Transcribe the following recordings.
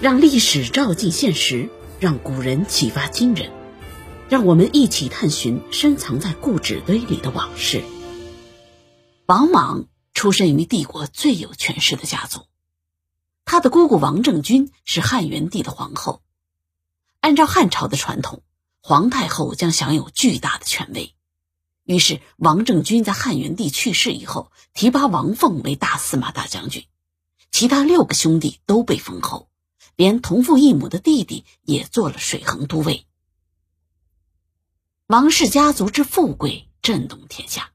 让历史照进现实，让古人启发今人，让我们一起探寻深藏在故纸堆里的往事。王莽出身于帝国最有权势的家族，他的姑姑王政君是汉元帝的皇后。按照汉朝的传统，皇太后将享有巨大的权威。于是，王政君在汉元帝去世以后，提拔王凤为大司马大将军，其他六个兄弟都被封侯。连同父异母的弟弟也做了水衡都尉。王氏家族之富贵震动天下。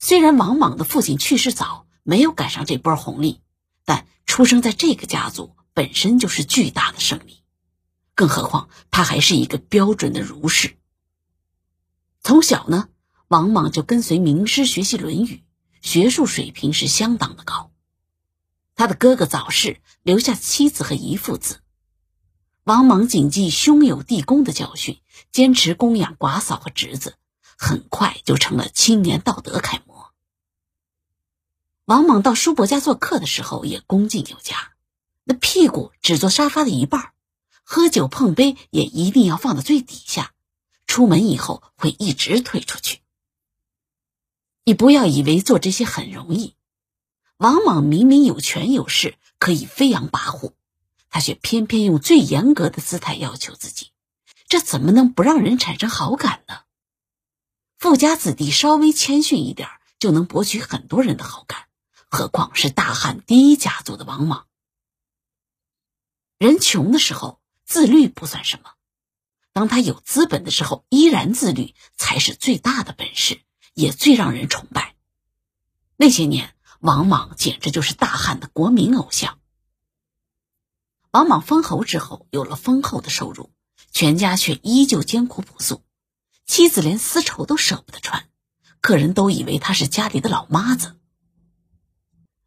虽然王莽的父亲去世早，没有赶上这波红利，但出生在这个家族本身就是巨大的胜利。更何况他还是一个标准的儒士。从小呢，王莽就跟随名师学习《论语》，学术水平是相当的高。他的哥哥早逝，留下妻子和一父子。王莽谨记兄友弟恭的教训，坚持供养寡嫂和侄子，很快就成了青年道德楷模。王莽到叔伯家做客的时候也恭敬有加，那屁股只坐沙发的一半，喝酒碰杯也一定要放到最底下，出门以后会一直退出去。你不要以为做这些很容易。王莽明明有权有势，可以飞扬跋扈，他却偏偏用最严格的姿态要求自己，这怎么能不让人产生好感呢？富家子弟稍微谦逊一点，就能博取很多人的好感，何况是大汉第一家族的王莽？人穷的时候自律不算什么，当他有资本的时候依然自律，才是最大的本事，也最让人崇拜。那些年。王莽简直就是大汉的国民偶像。王莽封侯之后，有了丰厚的收入，全家却依旧艰苦朴素，妻子连丝绸都舍不得穿，客人都以为他是家里的老妈子。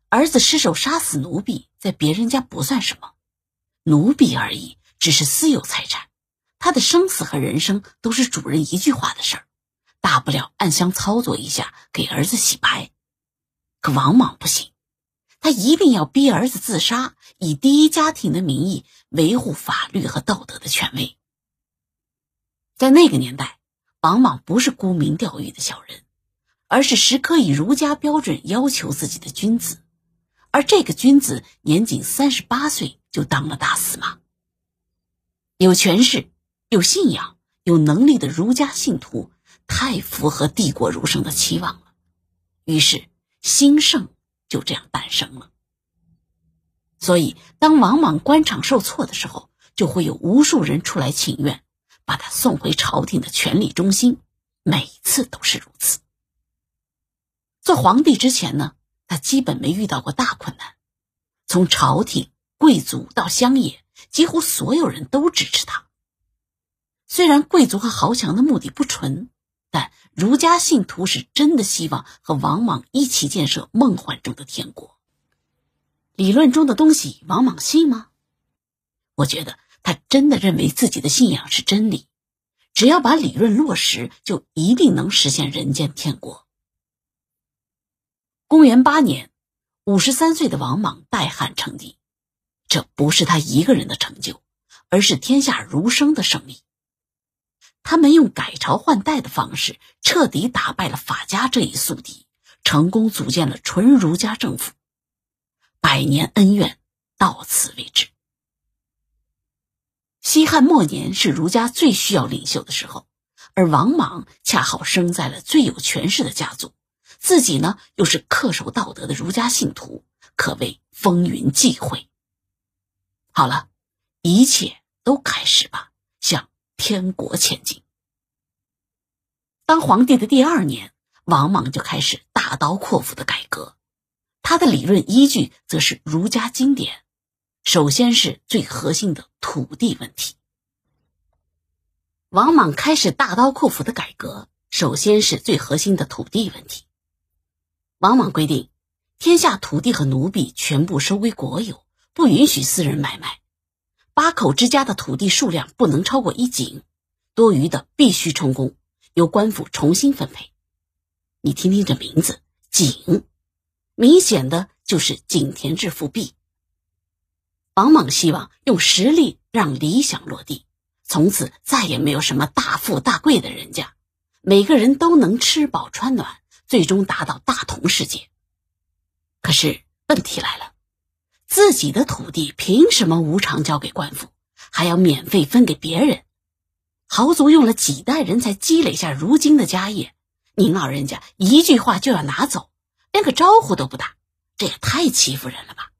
儿子失手杀死奴婢，在别人家不算什么，奴婢而已，只是私有财产，他的生死和人生都是主人一句话的事儿，大不了暗箱操作一下，给儿子洗白。可王莽不行，他一定要逼儿子自杀，以第一家庭的名义维护法律和道德的权威。在那个年代，王莽不是沽名钓誉的小人，而是时刻以儒家标准要求自己的君子。而这个君子年仅三十八岁就当了大司马，有权势、有信仰、有能力的儒家信徒，太符合帝国儒生的期望了。于是。兴盛就这样诞生了。所以，当王莽官场受挫的时候，就会有无数人出来请愿，把他送回朝廷的权力中心。每次都是如此。做皇帝之前呢，他基本没遇到过大困难，从朝廷、贵族到乡野，几乎所有人都支持他。虽然贵族和豪强的目的不纯。但儒家信徒是真的希望和王莽一起建设梦幻中的天国。理论中的东西，王莽信吗？我觉得他真的认为自己的信仰是真理，只要把理论落实，就一定能实现人间天国。公元八年，五十三岁的王莽代汉称帝，这不是他一个人的成就，而是天下儒生的胜利。他们用改朝换代的方式，彻底打败了法家这一宿敌，成功组建了纯儒家政府，百年恩怨到此为止。西汉末年是儒家最需要领袖的时候，而王莽恰好生在了最有权势的家族，自己呢又是恪守道德的儒家信徒，可谓风云际会。好了，一切都开始吧。天国前进。当皇帝的第二年，王莽就开始大刀阔斧的改革，他的理论依据则是儒家经典。首先是最核心的土地问题。王莽开始大刀阔斧的改革，首先是最核心的土地问题。王莽规定，天下土地和奴婢全部收归国有，不允许私人买卖。八口之家的土地数量不能超过一井，多余的必须充公，由官府重新分配。你听听这名字“井”，明显的就是井田制复辟，王莽希望用实力让理想落地，从此再也没有什么大富大贵的人家，每个人都能吃饱穿暖，最终达到大同世界。可是问题来了，自己的土地凭什么无偿交给官府，还要免费分给别人？豪族用了几代人才积累下如今的家业，您老人家一句话就要拿走，连个招呼都不打，这也太欺负人了吧！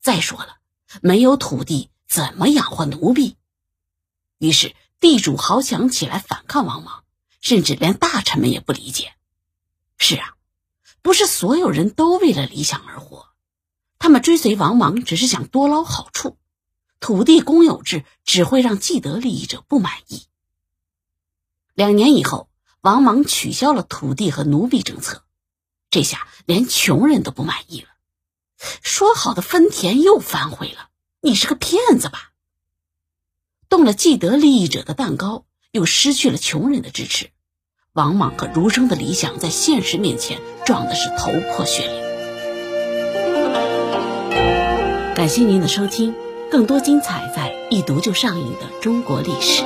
再说了。没有土地，怎么养活奴婢？于是地主豪强起来反抗王莽，甚至连大臣们也不理解。是啊，不是所有人都为了理想而活，他们追随王莽只是想多捞好处。土地公有制只会让既得利益者不满意。两年以后，王莽取消了土地和奴婢政策，这下连穷人都不满意了。说好的分田又反悔了，你是个骗子吧？动了既得利益者的蛋糕，又失去了穷人的支持，王莽和儒生的理想在现实面前撞的是头破血流。感谢您的收听，更多精彩在一读就上瘾的中国历史。